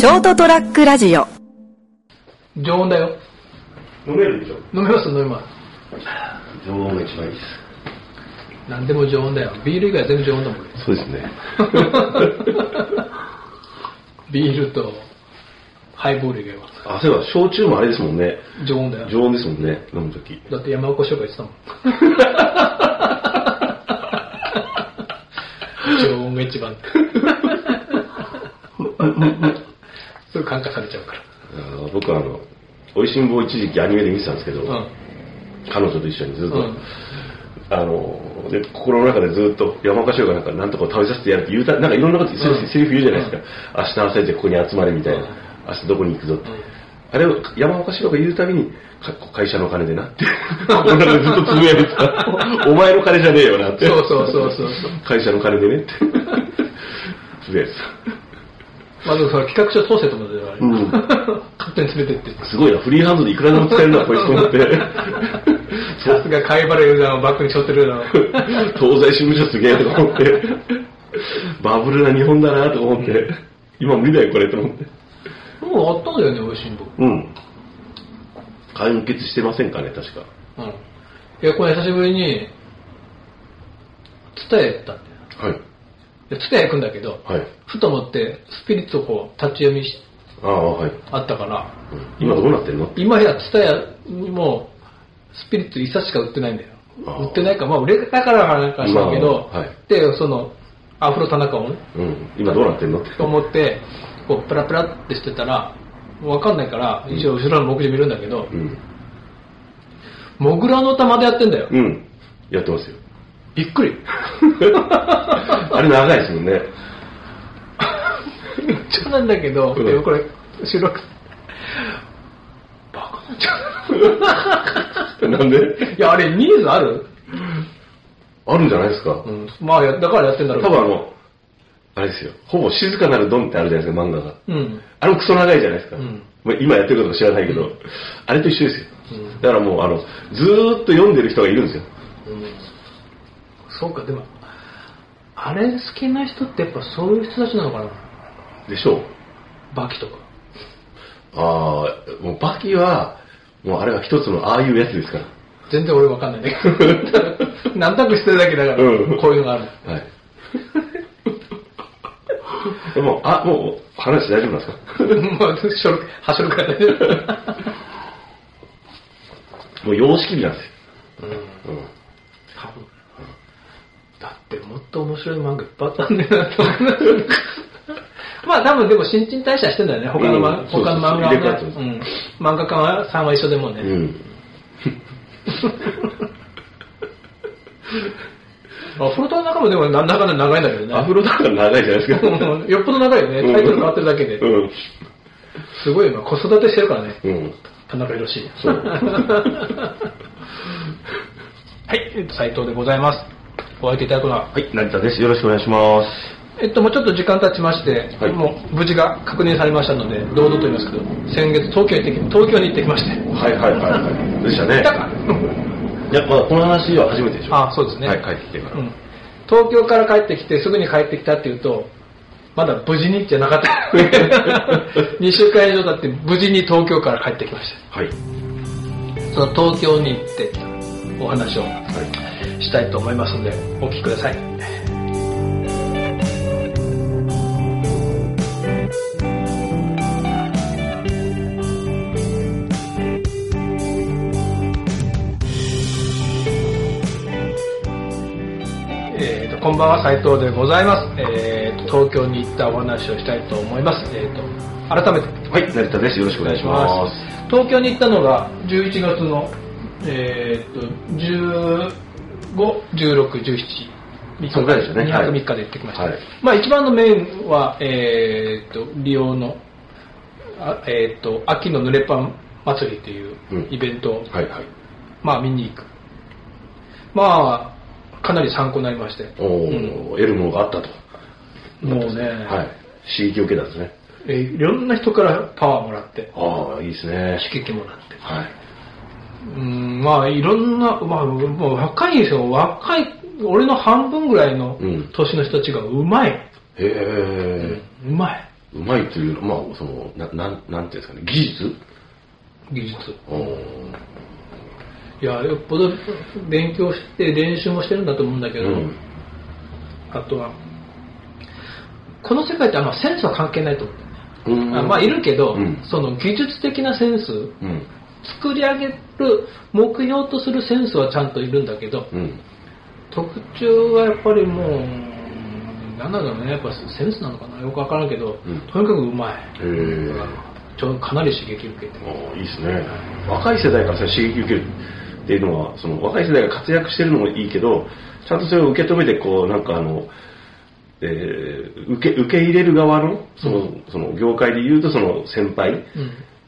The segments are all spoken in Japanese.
ショートトラックラジオ常温だよ。飲めるでしょ飲めます飲めます。常温が一番いいです。何でも常温だよ。ビール以外は全部常温だもんね。そうですね。ビールとハイボール以外はあ、そういえば、焼酎もあれですもんね。常温だよ。常温ですもんね、飲むとき。だって山岡翔が言ってたもん。常温が一番って。すぐ感化されちゃうから。あの僕はあの、美味しんぼを一時期アニメで見てたんですけど、うん。彼女と一緒にずっと、うんあの、で、心の中でずっと山岡翔がなんか、なんとか食べさせてやるって言うた、なんかいろんなこと、うんセリフ言うじゃないですか。明日朝一ここに集まれみたいな。うん明日どこに行くぞって。あれを山岡翔が言うたびに、か会社の金でなって、でずっとつぶやいてた。お前の金じゃねえよなって。そうそうそうそう。会社の金でねって。つぶやいてまずそれ企画書通せとから、うん勝手に連れてって。た。すごいな、フリーハンドでいくらでも使えるな、こいつと思って。さすが貝原ユーザーをバックに背負ってるな。東西支部署すげえとか思って、バブルな日本だなと思って、今無理だよこれと思って。もうあったんだよね、美味しいんぼ。うん。完結してませんかね、確か。うん。いや、これ久しぶりに、ツタヤ行ったんだよ。はい。で、ツタヤ行くんだけど、はい。ふと思って、スピリッツをこう、立ち読みしああ、はい。あったから、うん今どうなってんの？今やツタヤにも、スピリッツ一冊しか売ってないんだよ。売ってないか、まあ売れたからかなんかしたけど、まあはいで、その、アフロ田中をね、うん。今どうなってんの？って。と思って、こう、プラプラってしてたら、わかんないから、一応後ろの目次見るんだけど、うん。モグラの玉でやってんだよ。うん。やってますよ。びっくり。あれ長いですもんね。一応なんだけど、うんでもこれ、収録、バカなんちゃう。なんで？いや、あれ、ニーズある？あるんじゃないですか？うん。まあ、やだからやってんだろう多分あの、あれですよ。ほぼ静かなるドンってあるじゃないですか、漫画が。うん。あれもクソ長いじゃないですか。うんまあ、今やってることか知らないけど、あれと一緒ですよ。うんだからもう、あの、ずーっと読んでる人がいるんですよ。うん。そうか、でも、あれ好きな人ってやっぱそういう人たちなのかな？でしょう。バキとか。ああ、もうバキは、もうあれは一つのああいうやつですから。全然俺わかんないね。なんとなくしてるだけだから、うんこういうのがある。はい。でも、あ、もう話大丈夫なんですか？もう、しょる、はしょるから大丈夫。もう様式美なんですよ。うん。うん。多分。だってもっと面白い漫画いっぱいあったんだよなと思う。まあ多分でも新陳代謝してんだよね、他の,、他の漫画は。ねうん。漫画家はさんは一緒でもね。うん。アフロとの中もでもなんだかんだ長いんだけどね。アフロだから長いじゃないですか。う んよっぽど長いよね。タイトル変わってるだけで。うん。すごいよな。子育てしてるからね。うん。田中宏。そう はい、えっと、斉藤でございます。お相手いただくのは、はい、成田です。よろしくお願いします。えっと、もうちょっと時間経ちまして、はいもう無事が確認されましたので、堂々と言いますけど、先月東京行ってき、東京に行ってきまして。はいはいはいはい。でしたね。か？いや、まだこの話は初めてでしょ。あそうですねはい、帰ってきてから。うん東京から帰ってきて、すぐに帰ってきたっていうと、まだ無事にじゃなかった。2週間以上経って無事に東京から帰ってきましはい。た。その東京に行ってお話をはい。したいと思いますので、お聞きください。こんばんは斉藤でございます、えーと東京に行ったお話をしたいと思います、えーと改めてはい、成田です。よろしくお願いします。東京に行ったのが11月の、えー、と15、16、17、3そのぐらいですよね2はい泊3日で行ってきました。はいまあ一番のメインは、えー、と利用の、あえー、と秋の濡れパン祭りっていううんイベントを、はいはい。まあ見に行く。まあ、かなり参考になりまして。おー、得るものがあったと。もうね、はい。刺激を受けたんですね。えーいろんな人からパワーもらって、ああ、いいですね。刺激もらって。はい。うん、まあいろんな、まあもう若いですよ。若い、俺の半分ぐらいのうん年の人たちがうまい。へえ。うまい。うまいというのは、まあ、その、な、なん、なんていうんですかね、技術？技術。うんいや、よっぽど勉強して練習もしてるんだと思うんだけど、うんあとは、この世界ってあんまセンスは関係ないと思うんあまあいるけど、うんその技術的なセンス、うん。作り上げる目標とするセンスはちゃんといるんだけど、うん。特徴はやっぱりもう、なんだろうね、やっぱセンスなのかな、よくわからんけど、うんとにかくうまい。ちょかなり刺激受けて。ああいいですね。若い世代から刺激受けるっていうのは、その若い世代が活躍してるのもいいけど、ちゃんとそれを受け止めて、こう、なんかあの、えー受け、受け入れる側の、その、その業界で言うとその先輩うん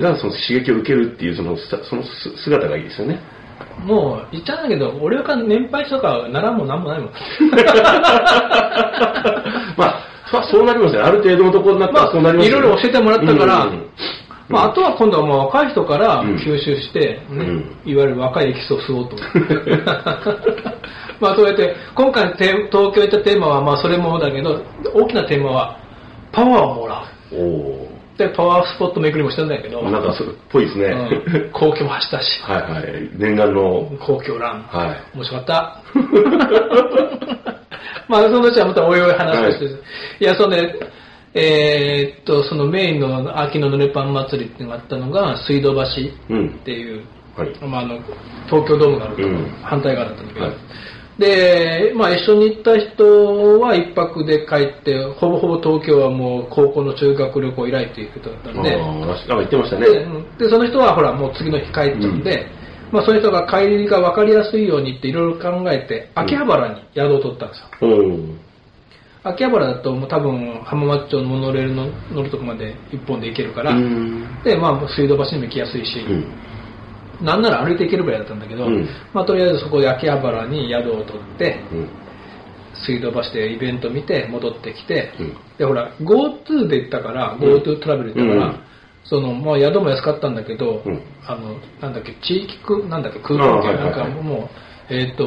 がその刺激を受けるっていうその、さそのす姿がいいですよね。もう言っちゃうんだけど、俺は年配とかならんもなんもないもん。まあ、そそうなりますよ。ある程度のところになったまあらそうなりますよ、いろいろ教えてもらったからうんうんうんまあ、あとは今度はもう若い人からうん吸収して、ねうんいわゆる若いエキスを吸おうと。まあそうやって、今回東京行ったテーマはまあそれもだけど、大きなテーマはパワーをもらう。おおで、パワースポット巡りもしてるんだけど、ー。なんかそれっぽいですね。うん皇居も走ったし、はいはい。念願の、皇居ラン。はい。面白かった。まあ、そのうちはまたおいおい話をして、はいい、や、そんで、えーっと、そのメインの秋のぬれパン祭りっていうのがあったのが、水道橋うんっ。ていう、はい。まあ、あの、東京ドームがあるとうん反対側だったんだけど、はいで、まあ一緒に行った人は一泊で帰って、ほぼほぼ東京はもう高校の中学旅行以来っていうことだったんで、ああ、ってましたでね。で、その人はほら、もう次の日帰っちゃうんで、まあそういう人が帰りが分かりやすいようにっていろいろ考えて、秋葉原に宿を取ったんですよ。うん。秋葉原だともう多分浜松町のモノレールの乗るとこまで一本で行けるから、うん。で、まあ水道橋にも行きやすいし、うん。なんなら歩いて行けるぐらいだったんだけど、うんまあとりあえずそこで秋葉原に宿を取って、うん。水道橋でイベント見て戻ってきて、うんでほら GoTo で行ったから、GoTo トラベルで行ったから、うんそのまあ、宿も安かったんだけど、うんあのなんだっけ地域区なんだっけ空港券あはいはいはいなんかもう、えっ、と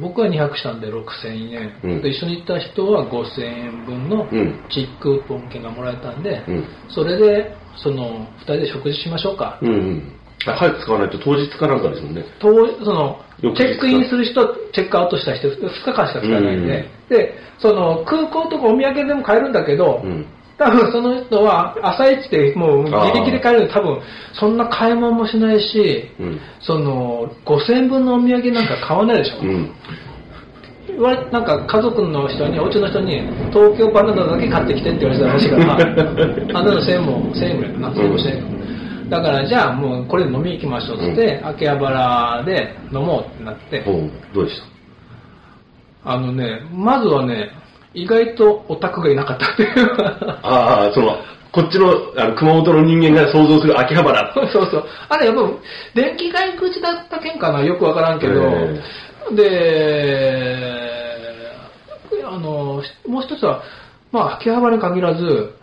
僕は2泊したんで6000円、うん。で一緒に行った人は5000円分のうん。地域クーポン券がもらえたんで、うん。それでその2人で食事しましょうか、うんうん。あ早く使わないと当日かなんかですもんね。とそのチェックインする人、チェックアウトした人、2日間しか使えないんで、で、その空港とかお土産でも買えるんだけど、うん。多分その人は朝一でもうギリギリ買えるんで、多分そんな買い物もしないし、うん。その5000円分のお土産なんか買わないでしょ。うん。なんか家族の人に、お家の人に、東京バナナだけ買ってきてって言われてたらしいから、あんなの1000円も、1000円ぐらいかな、1000円もしないかだからじゃあもうこれで飲み行きましょうっつって、秋葉原で飲もうってなって、どうでした？あのね、まずはね、意外とオタクがいなかったっていう。ああ、その、こっちのあの熊本の人間が想像する秋葉原。そうそう。あれやっぱ、電気街口だったけんかな？よくわからんけど、えで、あの、もう一つは、まあ、秋葉原に限らず、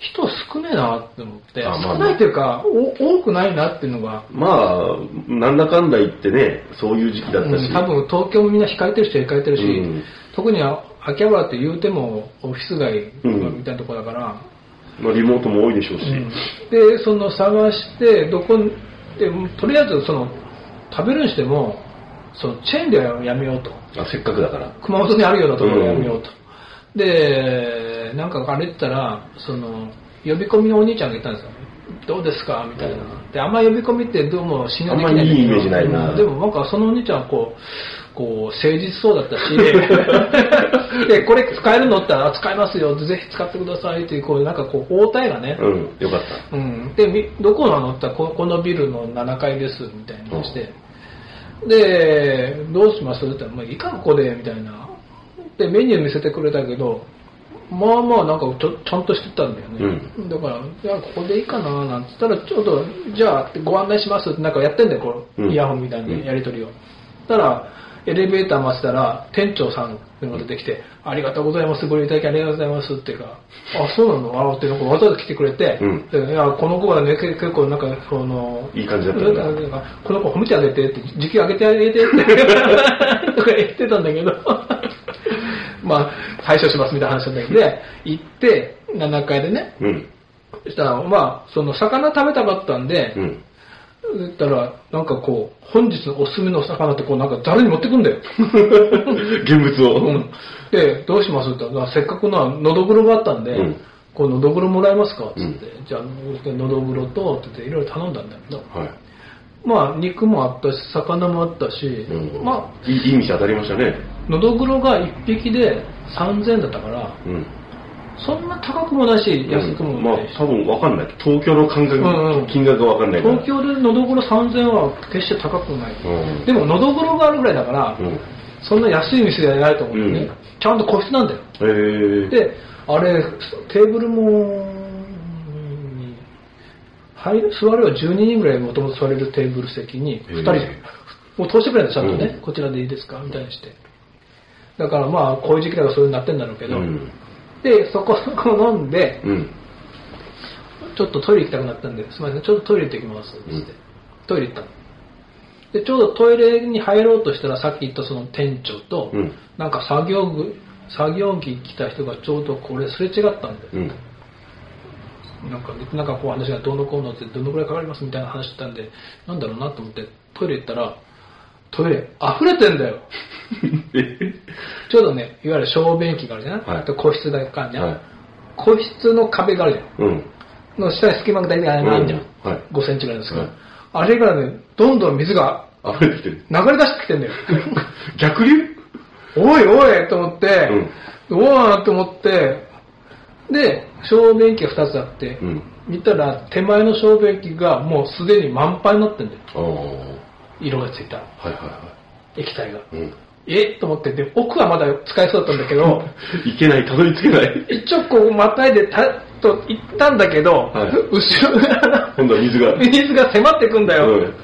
人少ねえなって思って、あまあまあ。少ないっていうか、お多くないなっていうのが、まあ、なんだかんだ言ってね、そういう時期だったし。うん多分東京もみんな控えてる人は控えてるし、うん。特に秋葉原って言うてもオフィス街うん。みたいなところだから、まあ、リモートも多いでしょうし。でその探してどこでとりあえずその食べるにしてもそのチェーンではやめようと。あせっかくだから。熊本にあるようなところでやめようと、でなんか歩いてたらその呼び込みのお兄ちゃんがいたんですよ。どうですか？みたいな。であんま呼び込みってどうも信用できないんだけどあんまいいイメージないな。うんでもなんかそのお兄ちゃんはこうこう誠実そうだったし。でこれ使えるのって言ったら使えますよ。ぜひ使ってくださいっていうこうなんかこう応対がね、うん、よかった。うん、でみどこなの？って言ったらここのビルの7階ですみたいなのして、でどうします？って言ったら、まあ、いいかここでみたいな。でメニュー見せてくれたけどまあまあなんかちょちゃんとしてたんだよね、だからじゃあここでいいかななんて言ったらちょっとじゃあご案内しますってなんかやってんだよこう、うん。イヤホンみたいなやり取りを、そしたらエレベーター待ってたら店長さんが出てきて「ありがとうございますご利用いただきありがとうございます」っていうか「あそうなの?」あってなんかわざわざ来てくれて、うん。でいやこの子はね結結構なんかそのいい感じだったこの子褒めてあげてって時給上げてあげてって とか言ってたんだけどまあ、対処しますみたいな話だったけど、で、行って、7階でね、うん。そしたら、まあ、その、魚食べたかったんで、うん。言ったら、なんかこう、本日のおすすめの魚ってこう、なんか誰に持ってくんだよ。現物を。うんで、どうしますって言ったら、せっかくののどぐろがあったんで、うんこう、のどぐろもらえますかつって、うんじゃあ、のどぐろと、って言っていろいろ頼んだんだけど、はい。まあ、肉もあったし、魚もあったし、うんまあ、いいいい店当たりましたね。のどぐろが1匹で3000円だったから、うん。そんな高くもないし、安くもまあないし、多分わかんない。東京の感覚、うんうん金額がわかんない。東京でのどぐろ3000円は決して高くない。うんでも、のどぐろがあるぐらいだから、うん。そんな安い店じゃないと思うんでね、うんちゃんと個室なんだよ。へえ。で、あれ、テーブルも、はい、座れは12人ぐらいもともと座れるテーブル席に2人へえで、もう通してくれるんだちゃんとね、うんこちらでいいですか？みたいにして。だからまあ、こういう時期だからそういうになってんだろうけど、うん。で、そこそこ飲んで、うん。ちょっとトイレ行きたくなったんで、すみません、ちょっとトイレ行ってきます、つって、うんトイレ行ったの。で、ちょうどトイレに入ろうとしたら、さっき言ったその店長と、うんなんか作業具、作業着着た人がちょうどこれすれ違ったんで、うん。なんか、なんかこう話がどうのこうのってどのくらいかかりますみたいな話してたんで、なんだろうなと思ってトイレ行ったら、トイレ溢れてんだよ。えちょうどね、いわゆる小便器があるじゃない、はいあと個室だかんじゃん、はい個室の壁があるじゃん。うん。の下に隙間が大体あるじゃん。うんはい5センチぐらいですけど、はいあれからね、どんどん水が溢れてきてる。流れ出してきてんだよ。逆流？おいおいと思って、おーと思って、で、小便器が2つあって、うん。見たら手前の小便器がもうすでに満杯になってんだよ。色がついたはいは液体が。い。うん。え？と思って、で、奥はまだ使えそうだったんだけど、いけない、たどり着けない。一応こうまたいでたと行ったんだけど、はい後ろから今度は水が。水が迫ってくんだよ。うん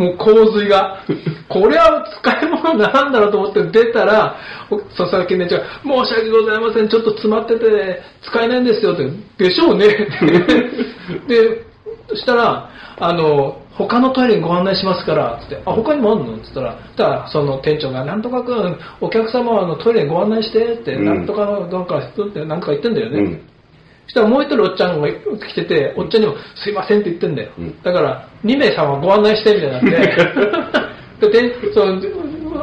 もう洪水が。これは使い物なんだろうと思って出たら、お佐々木ねちゃん、申し訳ございません、ちょっと詰まってて使えないんですよって、でしょうねって。で、そしたら、あの、他のトイレにご案内しますから、つって、あ、他にもあるの？って言ったら、たら、その店長が、なんとかくん、お客様はあのトイレにご案内してって、うんなんとかの、なんか、って、なんとか言ってんだよね。うん。そしたらもう一人おっちゃんが来てて、おっちゃんにも、すいませんって言ってんだよ。うんだから、2名様ご案内してみたいになって、で、でその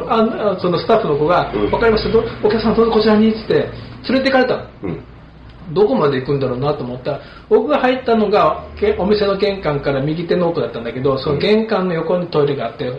ああそのスタッフの子が、うんわかりました、どお客さんどうぞこちらに？っつって、連れて行かれたの。うん。どこまで行くんだろうなと思ったら、僕が入ったのが、けお店の玄関から右手の奥だったんだけど、その玄関の横にトイレがあって、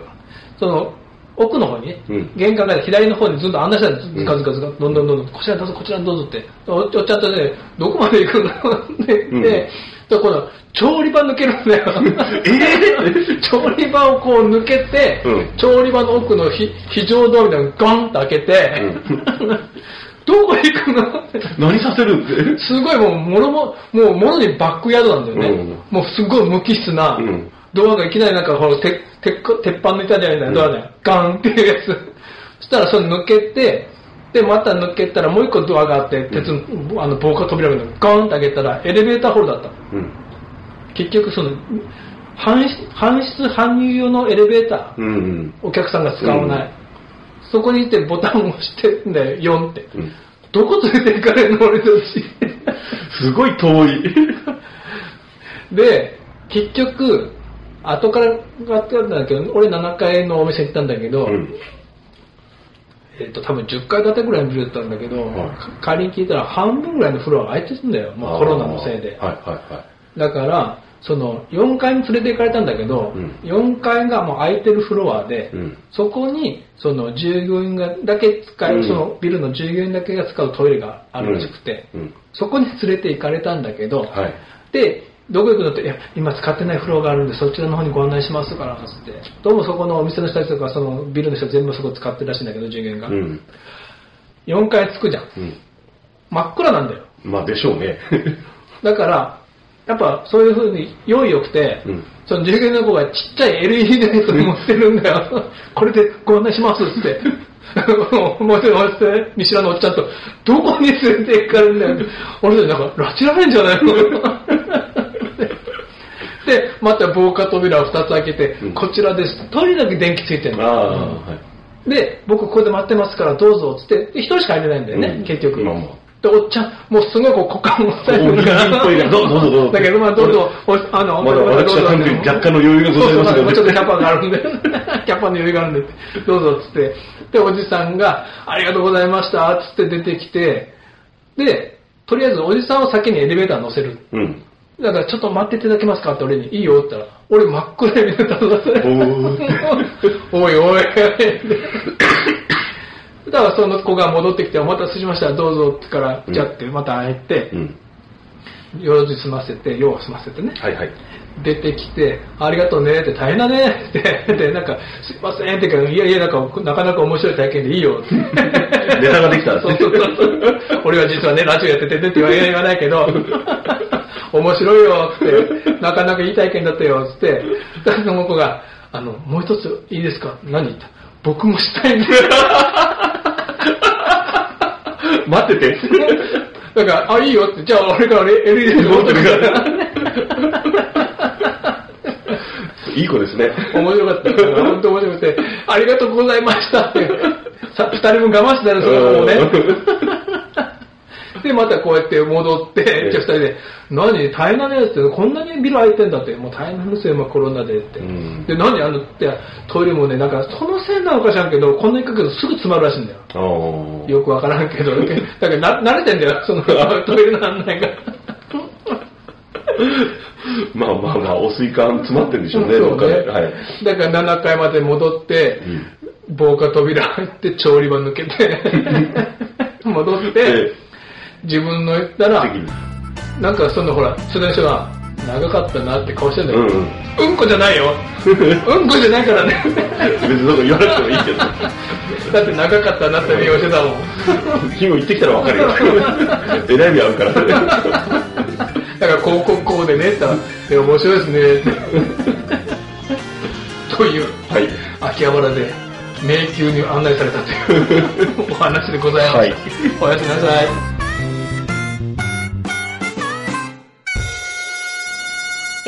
その奥の方にね、うん玄関から左の方にずっと案内したんです。んずかずかずか、どんどんどんどん、こちらにどうぞ、こちらにどうぞって。おおっちゃんとね、どこまで行くんだろうって言って、で今度、調理場抜けるんだよ。え 調理場をこう抜けて、うん調理場の奥の非非常ドアみたいなのガンと開けて、どこ行くの？何させるって。すごいもう、ものも、もう、ものにバックヤードなんだよね。うんもうすごい無機質な、うんドアがいきなりなんか、この鉄、鉄、鉄板の板じゃない？ドアで、ガンっていうやつ。そしたらそれ抜けて、で、また抜けたらもう一個ドアがあって、鉄の、あの、防火扉がガンって開けたら、エレベーターホールだった。うん。結局その、搬出、搬出搬入用のエレベーター、うんうん。お客さんが使わない。そこにいてボタンを押してんだよ、4って。うんどこ連れて行かれるの俺たち。すごい遠い。で、結局、後からがあったんだけど、俺7階のお店行ったんだけど、うん。えっ、と、多分10階建てぐらいのビルだったんだけど、はいか仮に聞いたら半分ぐらいのフロアが空いてるんだよ、もうコロナのせいで。はいはいはだから、その4階に連れて行かれたんだけど、うん4階がもう空いてるフロアで、うんそこにその従業員がだけ使える、うんそのビルの従業員だけが使うトイレがあるらしくて、そこに連れて行かれたんだけど、はいで、どこ行くのって、いや、今使ってないフロアがあるんで、そちらの方にご案内しますから、つって。どうもそこのお店の人たちとか、そのビルの人は全部そこ使ってるらしいんだけど、従業員が。うん。4階着くじゃん。真っ暗なんだよ。まあでしょうね。だから、やっぱそういう風に用意良くて、うんその従業員の子がちっちゃい LED ライト持ってるんだよ。これでご案内しますって。もうして、見知らぬおっちゃんと、どこに連れて行かれるんだよ。俺たちなんか、拉致られんじゃないの？で、また防火扉を2つ開けて、うんこちらです。とにかく電気ついてるああ、はい。で、僕ここで待ってますからどうぞっつって、で一人しか入れないんだよね、うん結局。まあまあで、おっちゃん、もうすごいこう股間を押さえてるから。どうぞどうぞ。だけど、まあどうぞ、おあの、まだ私は単に若干の余裕がございますので。ちょっとキャパがあるんで、キャパの余裕があるんで、どうぞっつって。で、おじさんが、ありがとうございました、つって出てきて、で、とりあえずおじさんを先にエレベーター乗せる。うん。だからちょっと待っていただけますかって俺に、いいよって言ったら、俺真っ暗闇で立たされお おいおい。だからその子が戻ってきて、お待たせしました、どうぞってから、じゃってまた入ってう、ん。用事済ませて、用を済ませてね。はいはい。出てきて、ありがとうねって大変だねって、で、なんか、すいませんって言うから、いやいや、なんか、なかなか面白い体験でいいよって。ネタができたんですねそうそうそう。俺は実はね、ラジオやっててねって言わないけど、面白いよって、なかなかいい体験だったよって、その子が、あの、もう一ついいですか？何？言った僕もしたいんです。待ってて。だから、あ、いいよって、じゃあ俺から LED で持ってくから。いい子ですね。面白かった。本当面白くて、ありがとうございましたって。さ二人分我慢してたらそれはもうね。で、またこうやって戻って、じゃあ二人で、何大変なねって、こんなにビル空いてんだって、もう大変なんですよ、今コロナでって。うんで、何あのって、トイレもね、なんか、そのせいなのか知らんけど、こんなにかけるとすぐ詰まるらしいんだよ。よくわからんけど、だからな慣れてんだよ、その トイレの案内が。まあまあまあ、汚水管詰まってるんでしょうね、どっかで。はい。だから7階まで戻って、防火扉入って調理場抜けて、戻ってえ、自分の言ったらなんかそのほら、その人が、長かったなって顔してんだよ。うんうんうんこじゃないよ。うんこじゃないからね。別にどこ言わなくてもいいけど。だって長かったなって顔してたもん。君も行ってきたらわかるよ。えらい目合うから。だから、こうこうこうでねっえ面白いですね。という、はい。秋葉原で迷宮に案内されたというお話でございます。はいおやすみなさい。